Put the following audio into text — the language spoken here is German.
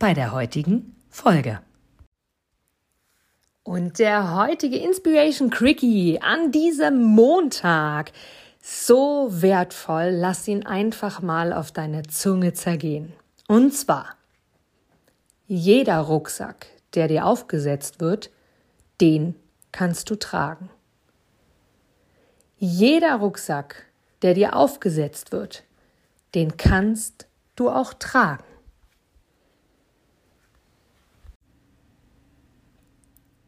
bei der heutigen Folge. Und der heutige Inspiration Quickie an diesem Montag. So wertvoll, lass ihn einfach mal auf deine Zunge zergehen. Und zwar, jeder Rucksack, der dir aufgesetzt wird, den kannst du tragen. Jeder Rucksack, der dir aufgesetzt wird, den kannst du auch tragen.